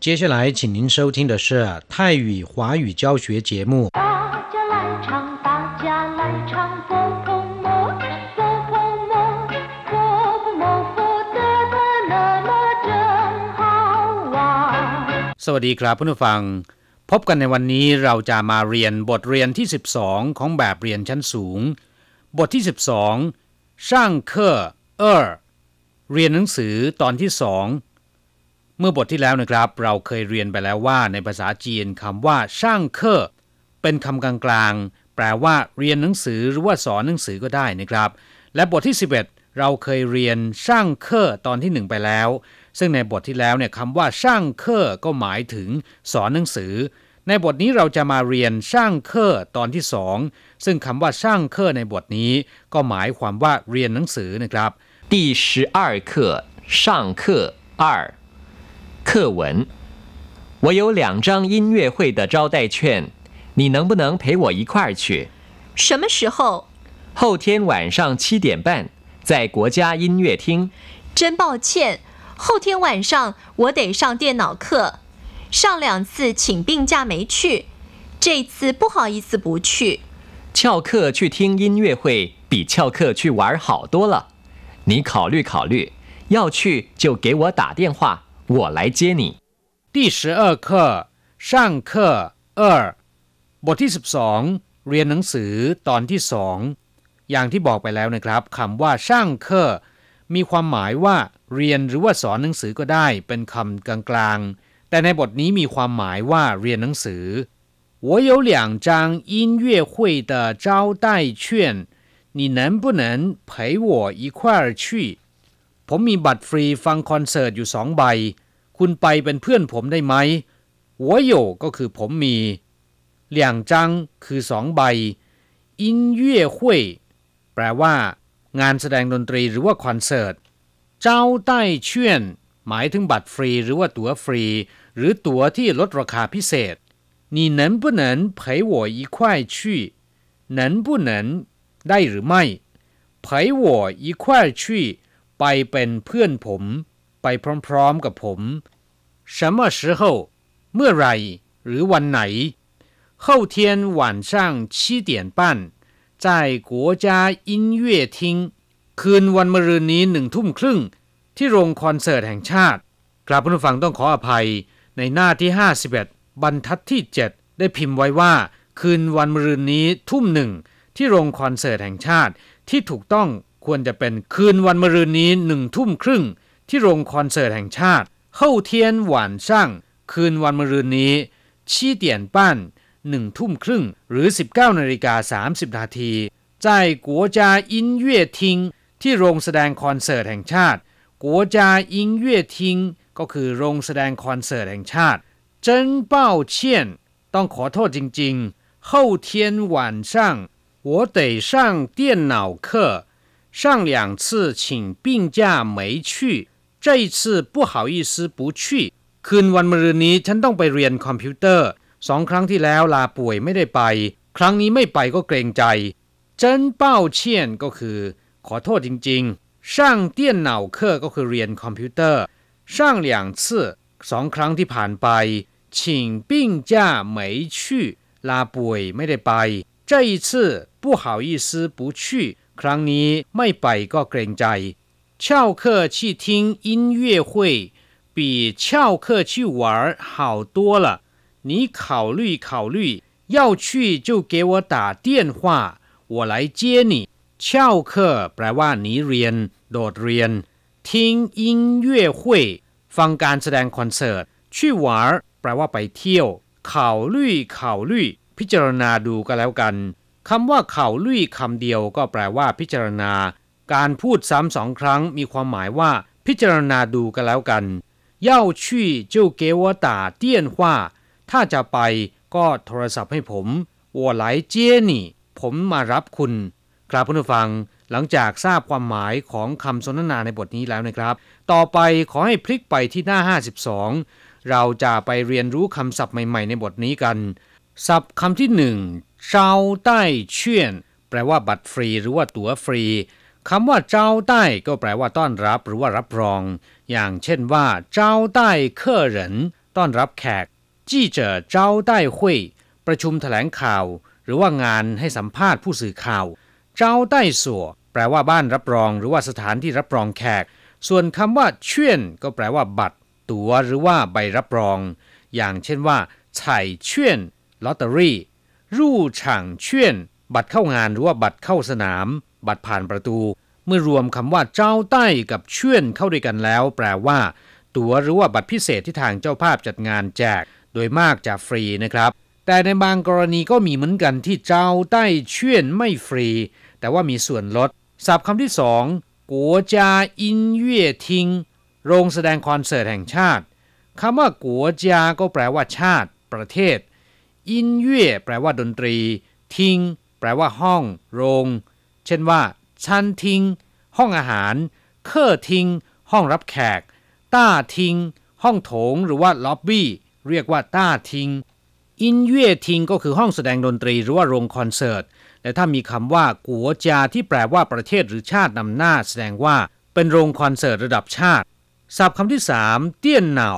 接下来，请您收听的是泰语华语教学节目。大家来唱，大家来唱，佛婆摩，佛婆摩，佛婆摩，佛得的那么真好玩。 สวัสดีครับเพื่อนผู้ฟัง พบกันในวันนี้เราจะมาเรียนบทเรียนที่ 12 ของแบบเรียนชั้นสูง บทที่ 12ช่างเคอเออเรียนหนังสือตอนที่สอง เมื่อบทที่แล้วนะครับ เราเคยเรียนไปแล้วว่าในภาษาจีนคำว่าช่างเคอเป็นคำกลางๆ แปลว่าเรียนหนังสือหรือว่าสอนหนังสือก็ได้นะครับ และบทที่ 11 เราเคยเรียนช่างเคอตอนที่หนึ่งไปแล้ว ซึ่งในบทที่แล้วเนี่ยคำว่าช่างเคอก็หมายถึงสอนหนังสือ ในบทนี้เราจะมาเรียนช่างเคอตอนที่สองซึ่งคำว่าช่างเคอในบทนี้ ก็หมายความว่าเรียนหนังสือนะครับ 第十二课上课二 课文。我有两张音乐会的招待券，你能不能陪我一块儿去？什么时候？后天晚上七点半，在国家音乐厅。真抱歉，后天晚上我得上电脑课，上两次请病假没去，这次不好意思不去。翘课去听音乐会比翘课去玩好多了。你考虑考虑，要去就给我打电话，我来接你。第十二课ช่างเคอเออบทที่ 12 เรียนหนังสือตอนที่สองอย่างที่บอกไปแล้วนะครับคำว่าช่างเคอมีความหมายว่า เรียนหรือว่าสอนหนังสือก็ได้เป็นคำกลางๆ แต่ในบทนี้มีความหมายว่าเรียนหนังสือ我有两张音乐会的招待券你能不能陪我一块儿去 ผมมีบัตรฟรีฟังคอนเสิร์ตอยู่สองใบ คุณไปเป็นเพื่อนผมได้ไหมหัวโยก็คือผมมีเหลี่ยงจังคือสองใบอินเย่หุยแปลว่า งานแสดงดนตรีหรือว่าคอนเสิร์ต เจ้าใต้เชื่อนหมายถึงบัตรฟรีหรือว่าตั๋วฟรี หรือตั๋วที่ลดราคาพิเศษ你能不能陪我一块去能不能ได้หรือไม่陪我一块去 ไปเป็นเพื่อนผม ไปพร้อมๆกับผม什么时候เมื่อไหรหรือวันไหน后天晚上七点半在国家音乐厅คืนวันมะรืนนี้หนึ่งทุ่มครึ่ง ที่โรงคอนเสิร์ตแห่งชาติกราบผู้ฟังต้องขออภัย ในหน้าที่ 51 บรรทัดที่ 7 ได้พิมพ์ไว้ว่า คืนวันมะรืนนี้ทุ่มหนึ่ง ที่โรงคอนเสิร์ตแห่งชาติ ที่ถูกต้อง ควรจะเป็นคืนวันมะรืนนี้หนึ่งทุ่มครึ่ง ที่โรงคอนเสิร์ตแห่งชาติ后天晚上คืนวันมะรืนนี้七点半หนึ่งทุ่มครึ่ง หรือ 19นาฬิกา30นาที在国家音乐厅ที่โรงแสดงคอนเสิร์ตแห่งชาติ国家音乐厅ก็คือโรงแสดงคอนเสิร์ตแห่งชาติ真抱歉ต้องขอโทษจริงๆ后天晚上我得上电脑课 上两次请病假没去这一次不好意思不去คืนวันมะรืนนี้ฉันต้องไปเรียนคอมพิวเตอร์สองครั้งที่แล้วลาป่วยไม่ได้ไป ครั้งนี้ไม่ไปก็เกรงใจ真抱歉ก็คือ ขอโทษจริงๆ上电脑课ก็คือเรียนคอมพิวเตอร์上两次สองครั้งที่ผ่านไป请病假没去ลาป่วยไม่ได้ไป这一次不好意思不去 ครั้งนี้ไม่ไปก็เกรงใจ翘课去听音乐会比翘课去玩好多了你考虑考虑要去就给我打电话我来接你翘课แปลว่าหนีเรียน โดดเรียน听音乐会ฟังการแสดงคอนเสิร์ต去玩แปลว่าไปเที่ยว考虑考虑พิจารณาดูก็แล้วกัน คำว่าเข่าลุยคำเดียวก็แปลว่าพิจารณา การพูดซ้ำสองครั้งมีความหมายว่าพิจารณาดูกันแล้วกันเย่าชี่จ้าเกวตาเตียนว่า ถ้าจะไปก็โทรศัพท์ให้ผมวัวไหลเจี้ยนี่ ผมมารับคุณครับผู้ฟังหลังจากทราบความหมายของคำสนทนาในบทนี้แล้วนะครับ ต่อไปขอให้พลิกไปที่หน้า 52 เราจะไปเรียนรู้คำศัพท์ใหม่ ๆ ในบทนี้กัน ศัพท์คำที่หนึ่ง เจ้าใต้เชื่อนแปลว่าบัตรฟรีหรือว่าตั๋วฟรีคำว่าเจ้าใต้ก็แปลว่าต้อนรับหรือว่ารับรอง อย่างเช่นว่า เจ้าใต้เคอเหรินต้อนรับแขกจี้เจอเจ้าได้หุยประชุมแถลงข่าว หรือว่างานให้สัมภาษณ์ผู้สื่อข่าว เจ้าได้สัวแปลว่าบ้านรับรอง หรือว่าสถานที่รับรองแขก ส่วนคำว่าเชื่อนก็แปลว่า บัตร ตั๋วหรือว่าใบรับรอง อย่างเช่นว่าไฉ่เชื่อนลอตเตอรี่ รู่ฉ่างเชื่อน บัตรเข้างานหรือว่าบัตรเข้าสนาม บัตรผ่านประตู เมื่อรวมคำว่าเจ้าใต้กับเชื่อนเข้าด้วยกันแล้ว แปลว่า ตั๋วหรือว่าบัตรพิเศษที่ทางเจ้าภาพจัดงานแจก โดยมากจะฟรีนะครับ แต่ในบางกรณีก็มีเหมือนกันที่เจ้าใต้เชื่อนไม่ฟรี แต่ว่ามีส่วนลดศัพท์คำที่สอง國家音樂廳โรงแสดงคอนเสิร์ตแห่งชาติคำว่า國家ก็แปลว่าชาติ ประเทศ 音樂แปลว่าดนตรี 廳แปลว่าห้อง โรง เช่นว่า餐廳ห้องอาหาร客廳ห้องรับแขก 大廳ห้องโถงหรือว่าล็อบบี้ เรียกว่า大廳音樂廳 ก็คือห้องแสดงดนตรีหรือว่าโรงคอนเสิร์ต และถ้ามีคำว่า 國家 ที่แปลว่าประเทศหรือชาตินำหน้าแสดงว่าเป็นโรงคอนเสิร์ตระดับชาติศัพท์คำที่สาม 電腦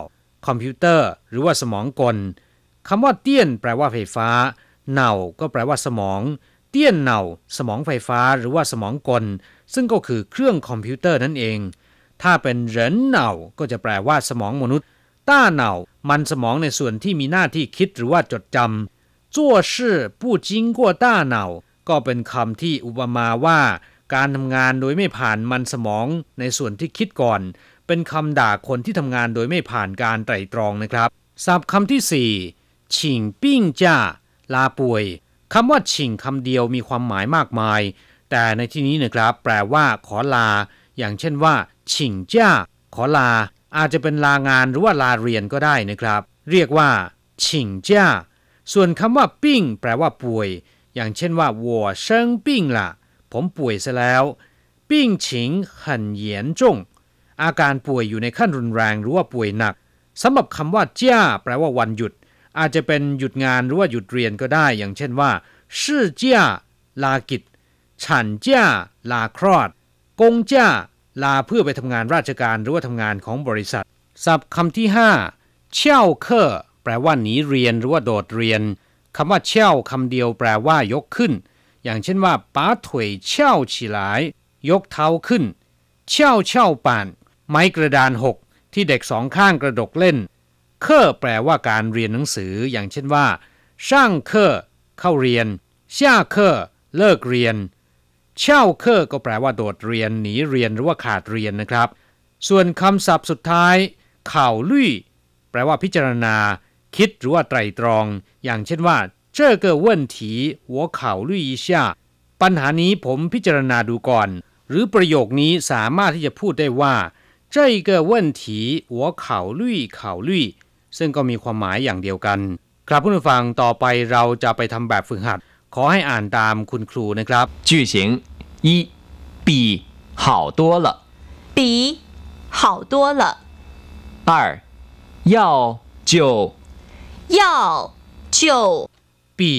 คอมพิวเตอร์ หรือว่าสมองกล คำว่า 電 แปลว่าไฟฟ้า 腦 ก็แปลว่าสมอง 電腦 สมองไฟฟ้าหรือว่าสมองกล ซึ่งก็คือเครื่องคอมพิวเตอร์นั่นเอง ถ้าเป็น 人腦ก็จะแปลว่าสมองมนุษย์ ต้าเน่า มันสมองในส่วนที่มีหน้าที่คิดหรือว่าจดจำจั่วชื่อผู้จิงกัวต้าเน่า ก็เป็นคำที่อุปมาว่าการทำงานโดยไม่ผ่านมันสมองในส่วนที่คิดก่อน เป็นคำด่าคนที่ทำงานโดยไม่ผ่านการไตรตรองนะครับศัพท์คำที่สี่ ฉิงปิ้งจ้าลาป่วยคำว่าฉิงคำเดียวมีความหมายมากมาย แต่ในที่นี้นะครับ แปลว่า ขอลา อย่างเช่นว่าฉิงจ้าขอลา อาจจะเป็นลางานหรือว่าลาเรียนก็ได้นะครับ เรียกว่าฉิงจ้าส่วนคำว่าปิ้งแปลว่าป่วย อย่างเช่นว่าวัวเชิงปิ้งละผมป่วยซะแล้ว ปิ้งฉิงหันอาการป่วยอยู่ในขั้นรุนแรงหรือว่าป่วยหนักสำหรับคำว่าเจ้า แปลว่าวันหยุด อาจจะเป็นหยุดงานหรือว่าหยุดเรียนก็ได้ อย่างเช่นว่าชื่อเจ้าลากิจฉันเจ้าลาคลอด กงเจ้าลาเพื่อไปทำงานราชการหรือว่าทำงานของบริษัท ศัพท์คำที่ห้าเช่าเคอแปลว่าหนีเรียนหรือว่าโดดเรียนคำว่าเช่าคำเดียวแปลว่ายกขึ้น อย่างเช่นว่าป้าถวยเช่าฉีหลาย ยกเท้าขึ้นเช่าเช่าป่าน ไม้กระดานหกที่เด็กสองข้างกระดกเล่น เคอแปลว่าการเรียนหนังสือ อย่างเช่นว่าช่างเคอเข้าเรียนช่าเคอเลิกเรียน เช่าเคอก็แปลว่าโดดเรียนหนีเรียนหรือว่าขาดเรียนนะครับ ส่วนคำศัพท์สุดท้าย เข่าลุยแปลว่าพิจารณา คิดหรือว่าไตรตรอง อย่างเช่นว่าเจ้าเกอเวทีหัวเข่าลุยชาปัญหานี้ผมพิจารณาดูก่อน หรือประโยคนี้สามารถที่จะพูดได้ว่าเจ้าเกอเวทีหัวเข่าลุยเข่าลุย ซึ่งก็มีความหมายอย่างเดียวกัน ครับผู้ฟังต่อไปเราจะไปทำแบบฝึกหัด ขอให้อ่านตามคุณครูนะครับ 句型一，比好多了。比好多了，二，要就要就 ปี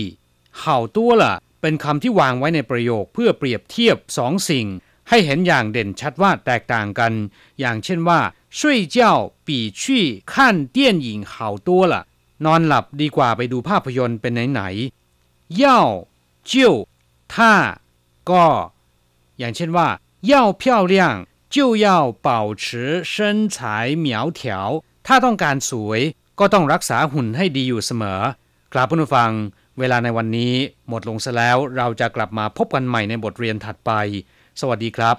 เห่าตัวละเป็นคำที่วางไว้ในประโยคเพื่อเปรียบเทียบสองสิ่ง ให้เห็นอย่างเด่นชัดว่าแตกต่างกัน อย่างเช่นว่า 睡觉比去看电影好多了นอนหลับดีกว่าไปดูภาพยนตร์เป็นไหนๆ要就ถ้าก็ อย่างเช่นว่า要漂亮就要保持身材苗条ถ้าต้องการสวย ก็ต้องรักษาหุ่นให้ดีอยู่เสมอ ครับผู้ฟัง เวลาในวันนี้หมดลงซะแล้วเราจะกลับมาพบกันใหม่ในบทเรียนถัดไป สวัสดีครับ